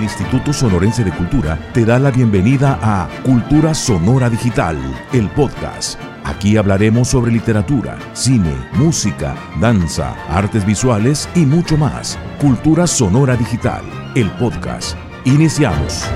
El Instituto Sonorense de Cultura te da la bienvenida a Cultura Sonora Digital, el podcast. Aquí hablaremos sobre literatura, cine, música, danza, artes visuales y mucho más. Cultura Sonora Digital, el podcast. Iniciamos.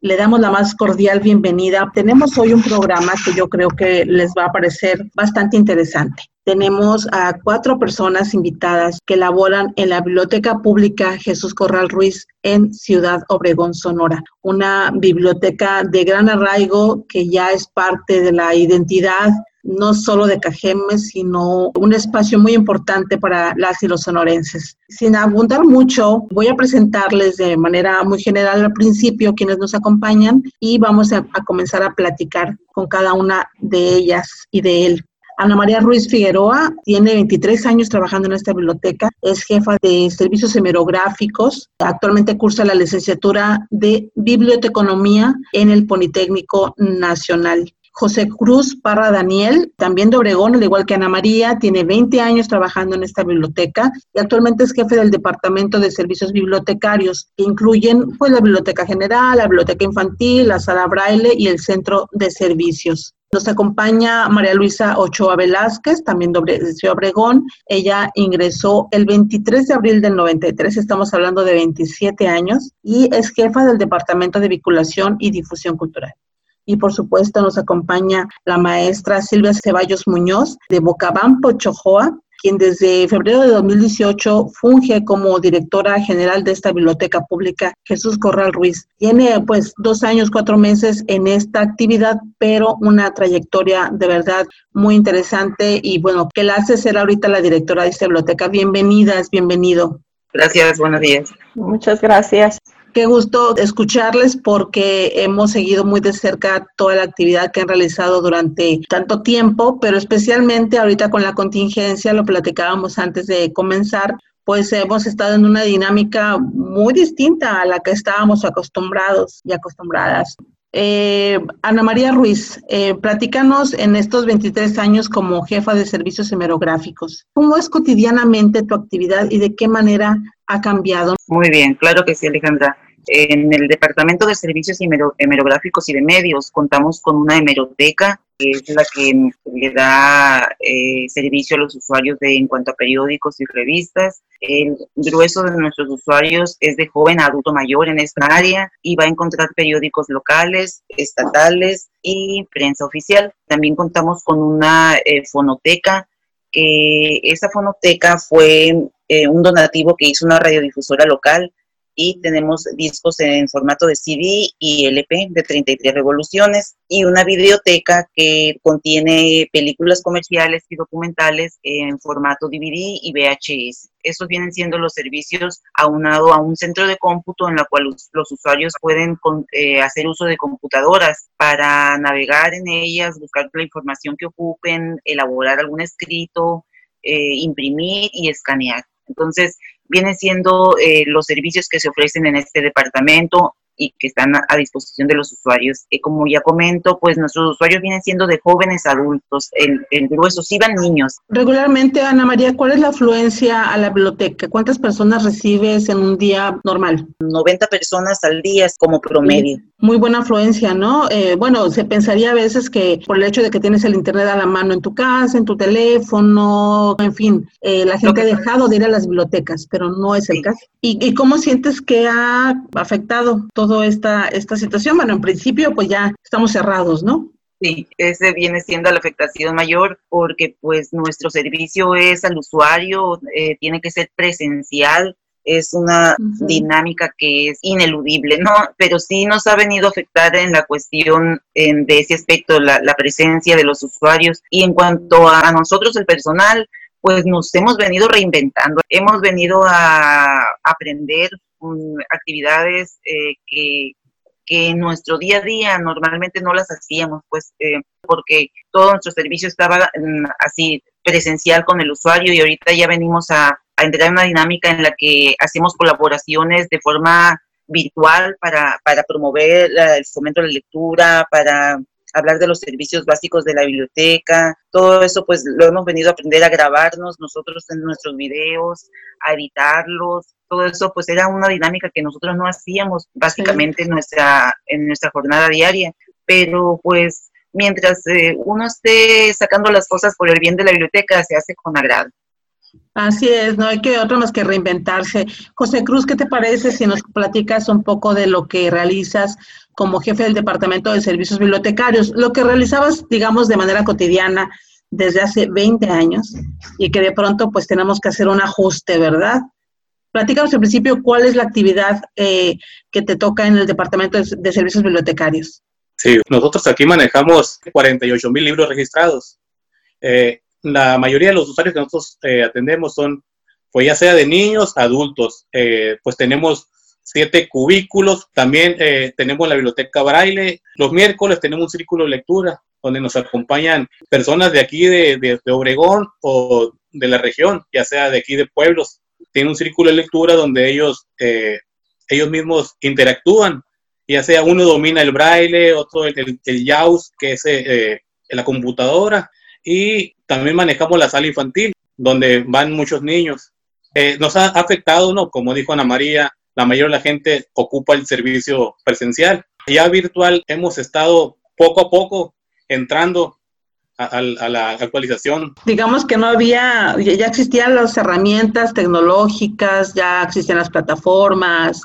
Le damos la más cordial bienvenida. Tenemos hoy un programa que yo creo que les va a parecer bastante interesante tenemos a cuatro personas invitadas que laboran en la Biblioteca Pública Jesús Corral Ruiz en Ciudad Obregón, Sonora. Una biblioteca de gran arraigo que ya es parte de la identidad no solo de Cajeme, sino un espacio muy importante para las y los sonorenses. Sin abundar mucho, voy a presentarles de manera muy general al principio quienes nos acompañan y vamos a, a comenzar a platicar con cada una de ellas y de él. Ana María Ruiz Figueroa tiene 23 años trabajando en esta biblioteca, es jefa de servicios hemerográficos, actualmente cursa la licenciatura de biblioteconomía en el Politécnico Nacional. José Cruz Parra Daniel, también de Obregón, al igual que Ana María, tiene 20 años trabajando en esta biblioteca y actualmente es jefe del Departamento de Servicios Bibliotecarios, que incluyen pues, la Biblioteca General, la Biblioteca Infantil, la Sala Braille y el Centro de Servicios. Nos acompaña María Luisa Ochoa Velázquez, también de Ciudad Obregón. Ella ingresó el 23 de abril del 93, estamos hablando de 27 años, y es jefa del Departamento de Vinculación y Difusión Cultural. Y por supuesto nos acompaña la maestra Silvia Ceballos Muñoz de Bocabampo, Chojoa, quien desde febrero de 2018 funge como directora general de esta biblioteca pública, Jesús Corral Ruiz. Tiene pues dos años, cuatro meses en esta actividad, pero una trayectoria de verdad muy interesante y bueno, que la hace ser ahorita la directora de esta biblioteca. Bienvenidas, bienvenido. Gracias, buenos días. Muchas gracias. Qué gusto escucharles porque hemos seguido muy de cerca toda la actividad que han realizado durante tanto tiempo, pero especialmente ahorita con la contingencia, lo platicábamos antes de comenzar, pues hemos estado en una dinámica muy distinta a la que estábamos acostumbrados y acostumbradas. Eh, Ana María Ruiz, eh, platícanos en estos 23 años como jefa de servicios hemerográficos. ¿Cómo es cotidianamente tu actividad y de qué manera ha cambiado? Muy bien, claro que sí, Alejandra. En el Departamento de Servicios Hemerográficos y de Medios contamos con una hemeroteca que es la que le da eh, servicio a los usuarios de, en cuanto a periódicos y revistas. El grueso de nuestros usuarios es de joven a adulto mayor en esta área y va a encontrar periódicos locales, estatales y prensa oficial. También contamos con una eh, fonoteca que esa fonoteca fue eh, un donativo que hizo una radiodifusora local y tenemos discos en formato de CD y LP de 33 revoluciones y una biblioteca que contiene películas comerciales y documentales en formato DVD y VHS. Estos vienen siendo los servicios aunado a un centro de cómputo en la cual los, usuarios pueden eh, hacer uso de computadoras para navegar en ellas, buscar la información que ocupen, elaborar algún escrito, eh, imprimir y escanear. Entonces, vienen siendo eh, los servicios que se ofrecen en este departamento y que están a disposición de los usuarios. Eh, como ya comento, pues nuestros usuarios vienen siendo de jóvenes adultos, el, el grueso sí van niños. Regularmente, Ana María, ¿cuál es la afluencia a la biblioteca? ¿Cuántas personas recibes en un día normal? 90 personas al día como promedio. Muy buena afluencia, ¿no? Eh, bueno, se pensaría a veces que por el hecho de que tienes el Internet a la mano en tu casa, en tu teléfono, en fin, eh, la gente ha dejado de ir a las bibliotecas, pero no es el caso. ¿Y, ¿Y, cómo sientes que ha afectado toda esta, esta situación? Bueno, en principio, pues ya estamos cerrados, ¿no? Sí, ese viene siendo la afectación mayor porque pues nuestro servicio es al usuario, eh, tiene que ser presencial, es una dinámica que es ineludible, ¿no? Pero sí nos ha venido a afectar en la cuestión de ese aspecto, la, presencia de los usuarios. Y en cuanto a, nosotros, el personal, pues nos hemos venido reinventando, hemos venido a aprender um, actividades eh, que, que en nuestro día a día normalmente no las hacíamos, pues eh, porque todo nuestro servicio estaba mm, así presencial con el usuario y ahorita ya venimos a a entrar en una dinámica en la que hacemos colaboraciones de forma virtual para, para promover el fomento de la lectura, para hablar de los servicios básicos de la biblioteca, todo eso pues lo hemos venido a aprender a grabarnos nosotros en nuestros videos, a editarlos, todo eso pues era una dinámica que nosotros no hacíamos básicamente en, nuestra, en nuestra jornada diaria, pero pues mientras eh, uno esté sacando las cosas por el bien de la biblioteca, se hace con agrado. Así es, no hay que otro más que reinventarse. José Cruz, ¿qué te parece si nos platicas un poco de lo que realizas como jefe del Departamento de Servicios Bibliotecarios? Lo que realizabas, digamos, de manera cotidiana desde hace 20 años y que de pronto pues tenemos que hacer un ajuste, ¿verdad? Platícanos en principio cuál es la actividad eh, que te toca en el Departamento de Servicios Bibliotecarios. Sí, nosotros aquí manejamos 48 mil libros registrados. Eh, la mayoría de los usuarios que nosotros eh, atendemos son, pues ya sea de niños, adultos, eh, pues tenemos siete cubículos, también eh, tenemos la biblioteca braille, los miércoles tenemos un círculo de lectura donde nos acompañan personas de aquí de, Obregón o de la región, ya sea de aquí de pueblos, tiene un círculo de lectura donde ellos, ellos mismos interactúan, ya sea uno domina el braille, otro el, el, que es la computadora, y también manejamos la sala infantil, donde van muchos niños. Eh, nos ha afectado, ¿no? Como dijo Ana María, la mayoría de la gente ocupa el servicio presencial. Ya virtual hemos estado poco a poco entrando a, la actualización. Digamos que no había, ya existían las herramientas tecnológicas, ya existían las plataformas,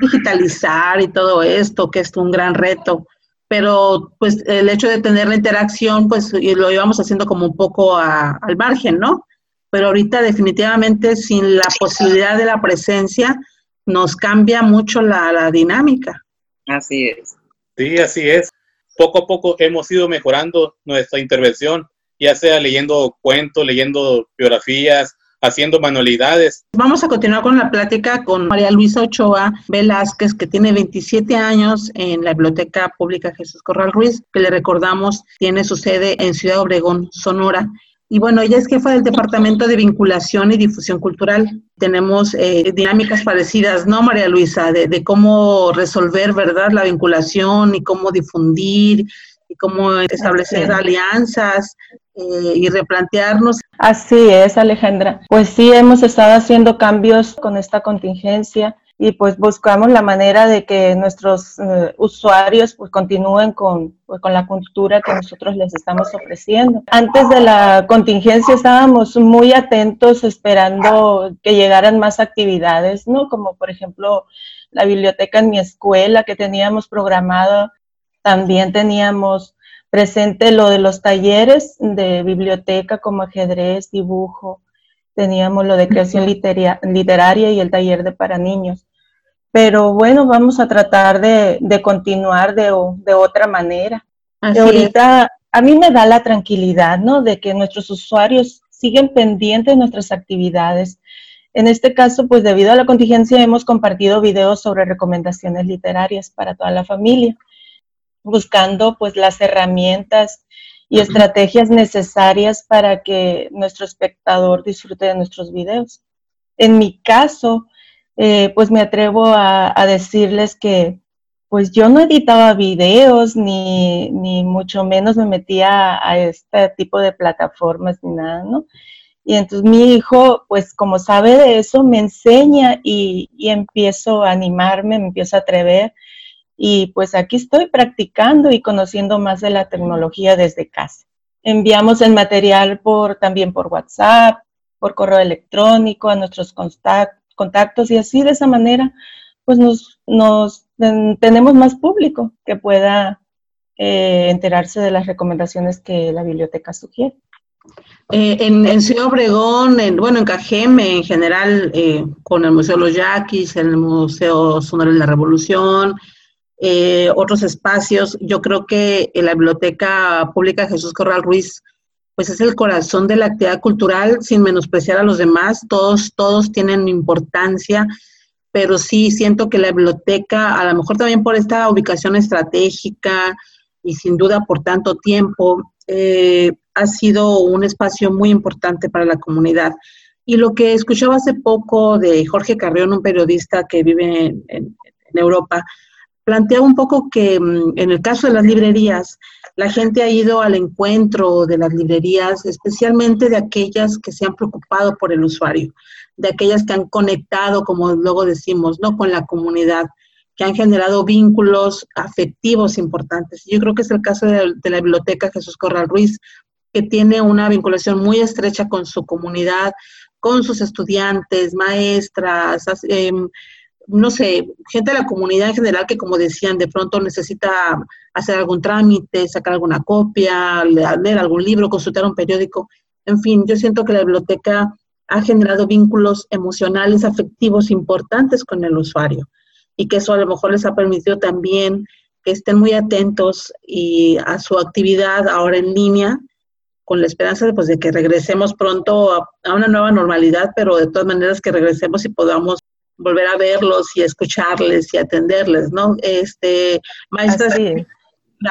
digitalizar y todo esto, que es un gran reto pero pues el hecho de tener la interacción, pues lo íbamos haciendo como un poco al margen, ¿no? Pero ahorita definitivamente sin la posibilidad de la presencia nos cambia mucho la, la dinámica. Así es. Sí, así es. Poco a poco hemos ido mejorando nuestra intervención, ya sea leyendo cuentos, leyendo biografías, haciendo manualidades. Vamos a continuar con la plática con María Luisa Ochoa Velázquez, que tiene 27 años en la Biblioteca Pública Jesús Corral Ruiz, que le recordamos tiene su sede en Ciudad Obregón, Sonora. Y bueno, ella es jefa del Departamento de Vinculación y Difusión Cultural. Tenemos eh, dinámicas parecidas, ¿no, María Luisa? De, de cómo resolver, ¿verdad?, la vinculación y cómo difundir y cómo establecer alianzas eh, y replantearnos. Así es, Alejandra. Pues sí, hemos estado haciendo cambios con esta contingencia y pues buscamos la manera de que nuestros eh, usuarios pues continúen con, pues, con la cultura que nosotros les estamos ofreciendo. Antes de la contingencia estábamos muy atentos esperando que llegaran más actividades, ¿no? Como por ejemplo la biblioteca en mi escuela que teníamos programado también teníamos presente lo de los talleres de biblioteca como ajedrez, dibujo, teníamos lo de creación literaria y el taller de para niños. Pero bueno, vamos a tratar de, continuar de, otra manera. ahorita a mí me da la tranquilidad, ¿no? De que nuestros usuarios siguen pendientes de nuestras actividades. En este caso, pues debido a la contingencia hemos compartido videos sobre recomendaciones literarias para toda la familia buscando pues las herramientas y estrategias necesarias para que nuestro espectador disfrute de nuestros videos. En mi caso, eh, pues me atrevo a, decirles que pues yo no editaba videos ni, ni mucho menos me metía a, este tipo de plataformas ni nada, ¿no? Y entonces mi hijo, pues como sabe de eso, me enseña y, y empiezo a animarme, me empiezo a atrever y pues aquí estoy practicando y conociendo más de la tecnología desde casa. Enviamos el material por, también por WhatsApp, por correo electrónico a nuestros contactos y así de esa manera pues nos, tenemos más público que pueda eh, enterarse de las recomendaciones que la biblioteca sugiere. Eh, en, Ciudad Obregón, en, bueno, en Cajeme en general, eh, con el Museo Los Yaquis, el Museo Sonora de la Revolución, eh, otros espacios. Yo creo que la Biblioteca Pública Jesús Corral Ruiz, pues es el corazón de la actividad cultural, sin menospreciar a los demás. Todos, todos tienen importancia, pero sí siento que la biblioteca, a lo mejor también por esta ubicación estratégica y sin duda por tanto tiempo, eh, ha sido un espacio muy importante para la comunidad. Y lo que escuchaba hace poco de Jorge Carrión, un periodista que vive en Europa, plantea un poco que mm, en el caso de las librerías, La gente ha ido al encuentro de las librerías, especialmente de aquellas que se han preocupado por el usuario, de aquellas que han conectado, como luego decimos, ¿no? con la comunidad, que han generado vínculos afectivos importantes. Yo creo que es el caso de, la biblioteca Jesús Corral Ruiz, que tiene una vinculación muy estrecha con su comunidad, con sus estudiantes, maestras, em, no sé, gente de la comunidad en general que, como decían, de pronto necesita hacer algún trámite, sacar alguna copia, leer algún libro, consultar un periódico. En fin, yo siento que la biblioteca ha generado vínculos emocionales, afectivos importantes con el usuario y que eso a lo mejor les ha permitido también que estén muy atentos y a su actividad ahora en línea, con la esperanza de, pues, de que regresemos pronto a, a, una nueva normalidad, pero de todas maneras que regresemos y podamos volver a verlos y escucharles y atenderles, ¿no? Este, maestra,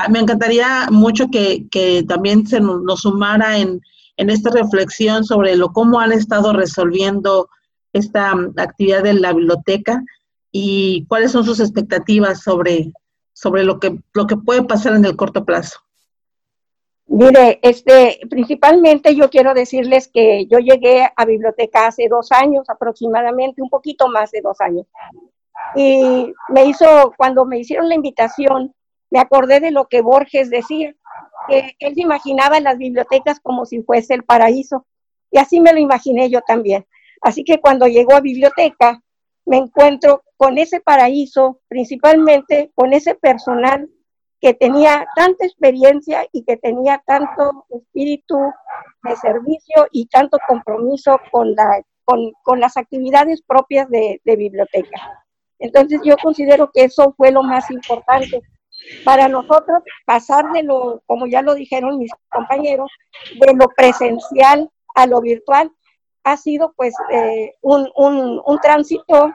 me encantaría mucho que, que también se nos, sumara en, en, esta reflexión sobre lo cómo han estado resolviendo esta mm, actividad de la biblioteca y cuáles son sus expectativas sobre, sobre lo, que, lo que puede pasar en el corto plazo. Mire, este, principalmente yo quiero decirles que yo llegué a biblioteca hace dos años aproximadamente, un poquito más de dos años. Y me hizo, cuando me hicieron la invitación, me acordé de lo que Borges decía, que él se imaginaba las bibliotecas como si fuese el paraíso. Y así me lo imaginé yo también. Así que cuando llegó a biblioteca, me encuentro con ese paraíso, principalmente con ese personal que tenía tanta experiencia y que tenía tanto espíritu de servicio y tanto compromiso con, la, con, las actividades propias de, biblioteca. Entonces yo considero que eso fue lo más importante. Para nosotros, pasar de lo, como ya lo dijeron mis compañeros, de lo presencial a lo virtual, ha sido pues eh, un, un, un, tránsito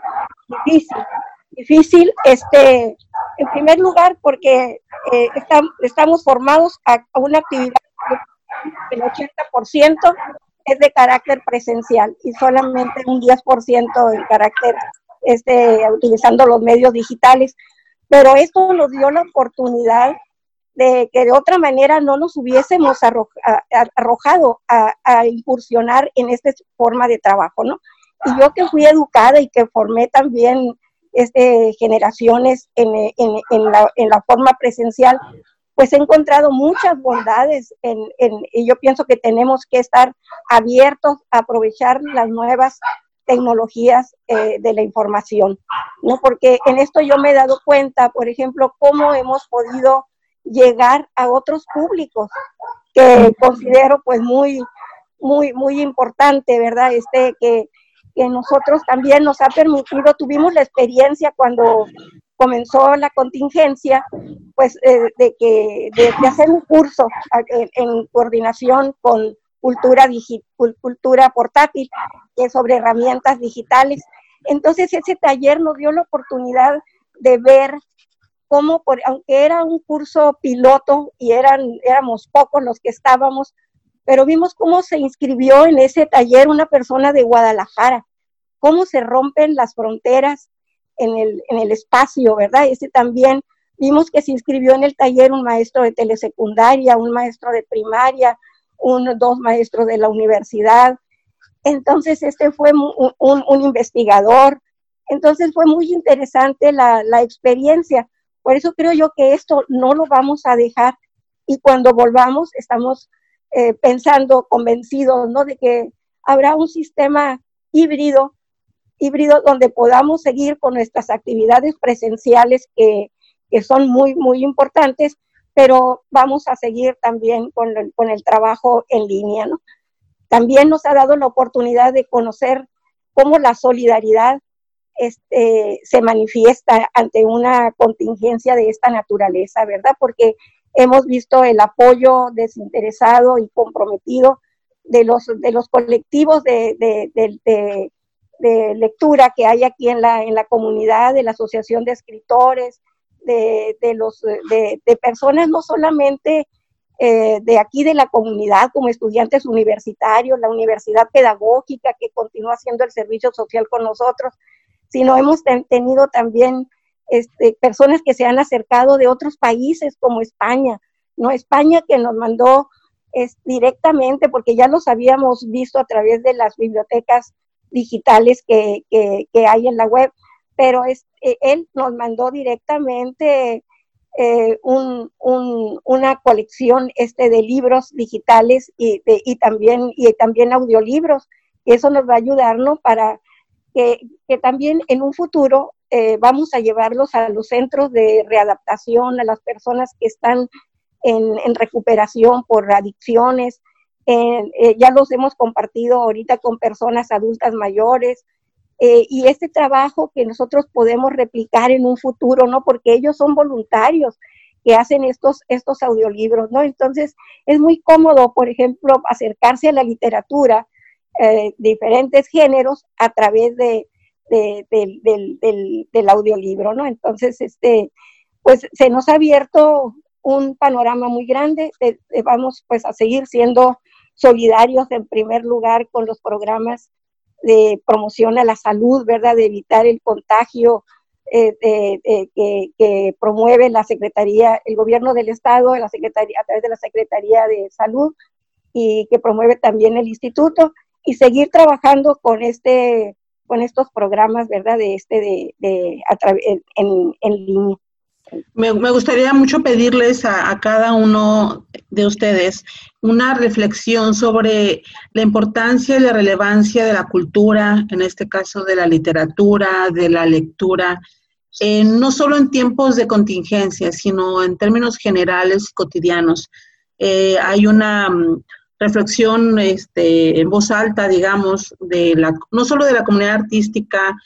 difícil. Difícil, este, en primer lugar, porque eh, estamos formados a, una actividad el 80% es de carácter presencial y solamente un 10% en carácter este, utilizando los medios digitales. Pero esto nos dio la oportunidad de que de otra manera no nos hubiésemos arrojado a, a, incursionar en esta forma de trabajo, ¿no? Y yo que fui educada y que formé también este, generaciones en, la, forma presencial, pues he encontrado muchas bondades en, y yo pienso que tenemos que estar abiertos a aprovechar las nuevas tecnologías eh, de la información, ¿no? Porque en esto yo me he dado cuenta, por ejemplo, cómo hemos podido llegar a otros públicos que considero pues muy, muy, muy importante, ¿verdad? Este, que, que nosotros también nos ha permitido, tuvimos la experiencia cuando comenzó la contingencia, pues eh, de, que, de, hacer un curso en, coordinación con cultura, cultura portátil, que es sobre herramientas digitales. Entonces ese taller nos dio la oportunidad de ver cómo, por, aunque era un curso piloto y eran, éramos pocos los que estábamos, pero vimos cómo se inscribió en ese taller una persona de Guadalajara, cómo se rompen las fronteras en el, en el espacio, ¿verdad? Ese también vimos que se inscribió en el taller un maestro de telesecundaria, un maestro de primaria, un, dos maestros de la universidad. Entonces, este fue un, investigador. Entonces, fue muy interesante la, la experiencia. Por eso creo yo que esto no lo vamos a dejar y cuando volvamos estamos eh, pensando, convencidos, ¿no? De que habrá un sistema híbrido, híbrido donde podamos seguir con nuestras actividades presenciales que, que son muy, muy importantes, pero vamos a seguir también con el, con el trabajo en línea, ¿no? También nos ha dado la oportunidad de conocer cómo la solidaridad este, se manifiesta ante una contingencia de esta naturaleza, ¿verdad? Porque hemos visto el apoyo desinteresado y comprometido de los, de los colectivos de, de, lectura que hay aquí en la, en la comunidad, de la Asociación de Escritores, de, los, de, personas no solamente eh, de aquí de la comunidad, como estudiantes universitarios, la universidad pedagógica que continúa haciendo el servicio social con nosotros, sino hemos tenido también este, personas que se han acercado de otros países como España, no España que nos mandó es directamente, porque ya los habíamos visto a través de las bibliotecas digitales que, que, hay en la web, pero es, eh, él nos mandó directamente eh, un, un, una colección este, de libros digitales y, de, y, también, y también audiolibros. Eso nos va a ayudar para que, que también en un futuro eh, vamos a llevarlos a los centros de readaptación, a las personas que están en, recuperación por adicciones. Eh, ya los hemos compartido ahorita con personas adultas mayores. Eh, y este trabajo que nosotros podemos replicar en un futuro, ¿no? Porque ellos son voluntarios que hacen estos, estos audiolibros, ¿no? Entonces, es muy cómodo, por ejemplo, acercarse a la literatura, eh, diferentes géneros, a través de, del, del, audiolibro, ¿no? Entonces, este, pues se nos ha abierto un panorama muy grande. vamos pues a seguir siendo solidarios en primer lugar con los programas de promoción a la salud, ¿verdad? De evitar el contagio eh, que, promueve la Secretaría, el gobierno del Estado, la Secretaría, a través de la Secretaría de Salud y que promueve también el instituto y seguir trabajando con este con estos programas, ¿verdad? De este de, de en, en línea. Me, gustaría mucho pedirles a, cada uno de ustedes una reflexión sobre la importancia y la relevancia de la cultura, en este caso de la literatura, de la lectura, no solo en tiempos de contingencia, sino en términos generales cotidianos. Eh, hay una mm, reflexión este, en voz alta, digamos, de la, no solo de la comunidad artística,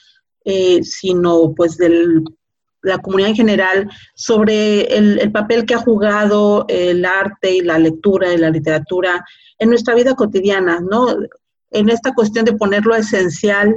eh, sino pues del la comunidad en general sobre el, papel que ha jugado el arte y la lectura y la literatura en nuestra vida cotidiana, ¿no? En esta cuestión de ponerlo esencial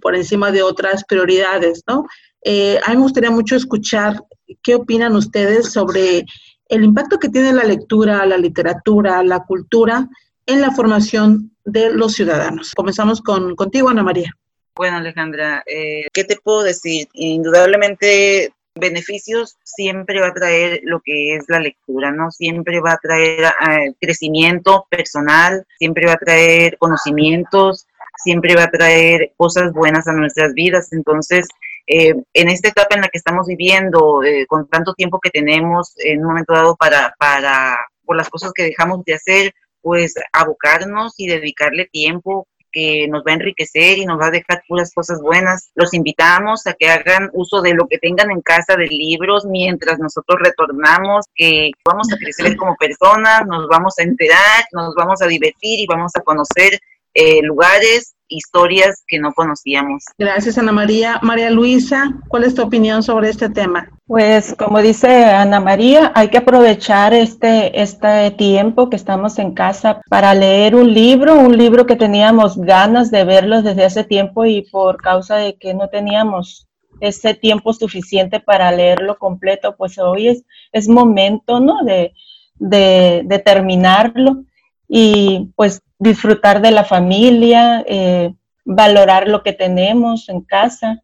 por encima de otras prioridades, ¿no? Eh, a mí me gustaría mucho escuchar qué opinan ustedes sobre el impacto que tiene la lectura, la literatura, la cultura en la formación de los ciudadanos. Comenzamos con, contigo, Ana María. Bueno, Alejandra, eh, ¿qué te puedo decir? Indudablemente beneficios siempre va a traer lo que es la lectura, ¿no? Siempre va a traer eh, crecimiento personal, siempre va a traer conocimientos, siempre va a traer cosas buenas a nuestras vidas. Entonces, eh, en esta etapa en la que estamos viviendo, con tanto tiempo que tenemos en un momento dado para, para, por las cosas que dejamos de hacer, pues abocarnos y dedicarle tiempo que nos va a enriquecer y nos va a dejar puras cosas buenas. Los invitamos a que hagan uso de lo que tengan en casa de libros mientras nosotros retornamos, que vamos a crecer como personas, nos vamos a enterar, nos vamos a divertir y vamos a conocer eh, lugares, historias que no conocíamos. Gracias, Ana María. María Luisa, ¿cuál es tu opinión sobre este tema? Pues como dice Ana María, hay que aprovechar este, este tiempo que estamos en casa para leer un libro, un libro que teníamos ganas de verlo desde hace tiempo y por causa de que no teníamos ese tiempo suficiente para leerlo completo, pues hoy es, es momento, ¿no? De, de, de terminarlo y pues disfrutar de la familia, eh, valorar lo que tenemos en casa.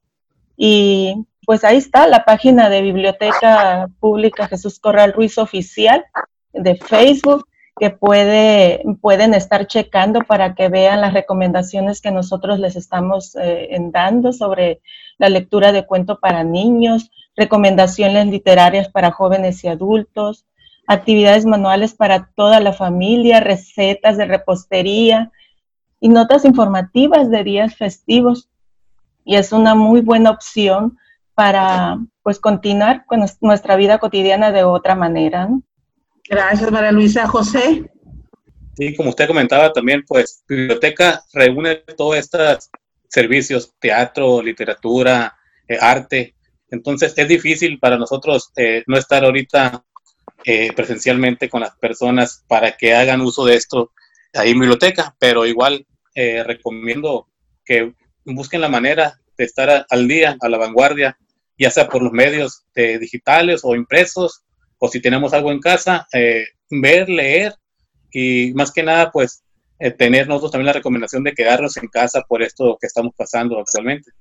Y pues ahí está la página de Biblioteca Pública Jesús Corral Ruiz Oficial de Facebook que puede, pueden estar checando para que vean las recomendaciones que nosotros les estamos eh, dando sobre la lectura de cuento para niños, recomendaciones literarias para jóvenes y adultos, actividades manuales para toda la familia, recetas de repostería y notas informativas de días festivos. Y es una muy buena opción para pues continuar con nuestra vida cotidiana de otra manera. Gracias, María Luisa. José. Sí, como usted comentaba también, pues biblioteca reúne todos estos servicios, teatro, literatura, eh, arte. Entonces es difícil para nosotros eh, no estar ahorita eh, presencialmente con las personas para que hagan uso de esto ahí en biblioteca, pero igual eh, recomiendo que busquen la manera de estar al día, a la vanguardia, ya sea por los medios digitales o impresos, o si tenemos algo en casa, eh, ver, leer y más que nada, pues tener nosotros también la recomendación de quedarnos en casa por esto que estamos pasando actualmente.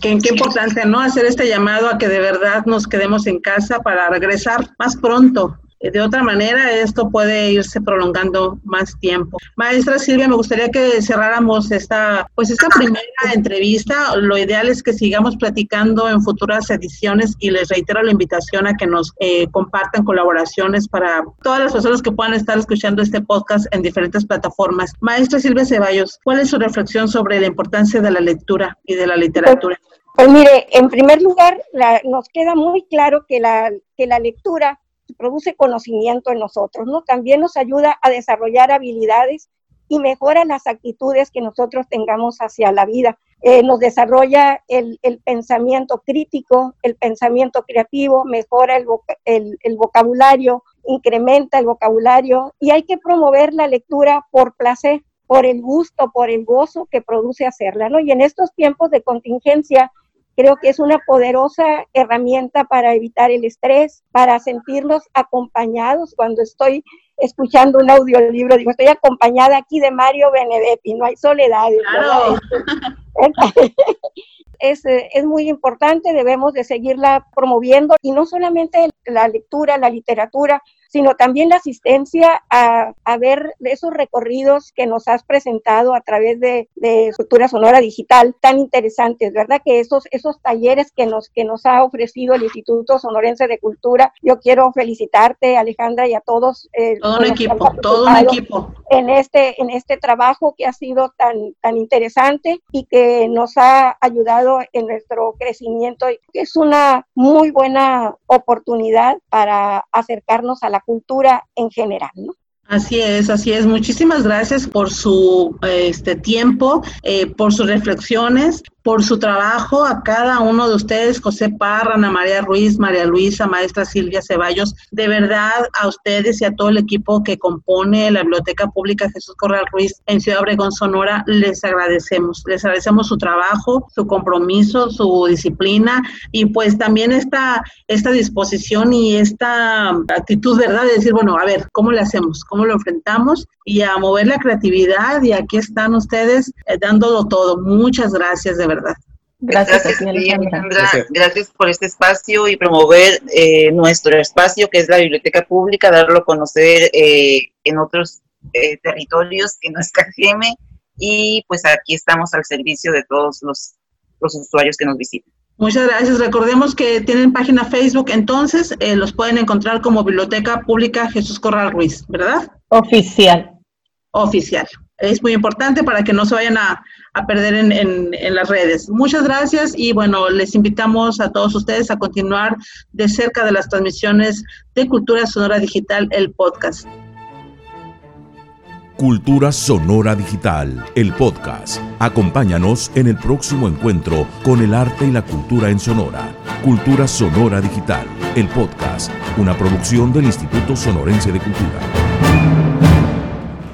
Qué, qué, importante, ¿no? Hacer este llamado a que de verdad nos quedemos en casa para regresar más pronto. De otra manera esto puede irse prolongando más tiempo. Maestra Silvia, me gustaría que cerráramos esta, pues esta primera entrevista. Lo ideal es que sigamos platicando en futuras ediciones y les reitero la invitación a que nos eh, compartan colaboraciones para todas las personas que puedan estar escuchando este podcast en diferentes plataformas. Maestra Silvia Ceballos, ¿cuál es su reflexión sobre la importancia de la lectura y de la literatura? Pues, mire, en primer lugar, nos queda muy claro que la, que la lectura produce conocimiento en nosotros, ¿no? También nos ayuda a desarrollar habilidades y mejora las actitudes que nosotros tengamos hacia la vida. Eh, nos desarrolla el, pensamiento crítico, el pensamiento creativo, mejora el, el, vocabulario, incrementa el vocabulario y hay que promover la lectura por placer, por el gusto, por el gozo que produce hacerla, ¿no? Y en estos tiempos de contingencia, Creo que es una poderosa herramienta para evitar el estrés, para sentirnos acompañados cuando estoy escuchando un audiolibro. Digo, estoy acompañada aquí de Mario Benedetti, no hay soledad. Claro. Es, es, muy importante, debemos de seguirla promoviendo y no solamente la lectura, la literatura, sino también la asistencia a, a ver esos recorridos que nos has presentado a través de, de Cultura Sonora Digital tan interesantes, ¿verdad? Que esos, esos talleres que nos, que nos ha ofrecido el Instituto Sonorense de Cultura, yo quiero felicitarte, Alejandra, y a todos. Eh, todo un equipo, todo un equipo. En este, en este trabajo que ha sido tan, tan interesante y que nos ha ayudado en nuestro crecimiento. Es una muy buena oportunidad para acercarnos a la cultura en general. Así es, así es. Muchísimas gracias por su este tiempo, eh, por sus reflexiones, por su trabajo, a cada uno de ustedes, José Parra, Ana María Ruiz, María Luisa, maestra Silvia Ceballos, de verdad a ustedes y a todo el equipo que compone la Biblioteca Pública Jesús Corral Ruiz en Ciudad Obregón, Sonora, les agradecemos. Les agradecemos su trabajo, su compromiso, su disciplina y pues también esta, esta disposición y esta actitud, ¿verdad? De decir, bueno, a ver, ¿cómo le hacemos? ¿Cómo lo enfrentamos? Y a mover la creatividad y aquí están ustedes eh, dándolo todo. Muchas gracias, de verdad. Gracias, gracias, gracias, por este espacio y promover eh, nuestro espacio, que es la biblioteca pública, darlo a conocer eh, en otros eh, territorios que no es KGM. Y pues aquí estamos al servicio de todos los, los usuarios que nos visitan. Muchas gracias. Recordemos que tienen página Facebook, entonces los pueden encontrar como Biblioteca Pública Jesús Corral Ruiz, ¿verdad? Oficial. Oficial. Es muy importante para que no se vayan a, a perder en, en, las redes. Muchas gracias y bueno, les invitamos a todos ustedes a continuar de cerca de las transmisiones de Cultura Sonora Digital, el podcast. Cultura Sonora Digital, el podcast. Acompáñanos en el próximo encuentro con el arte y la cultura en Sonora. Cultura Sonora Digital, el podcast, una producción del Instituto Sonorense de Cultura.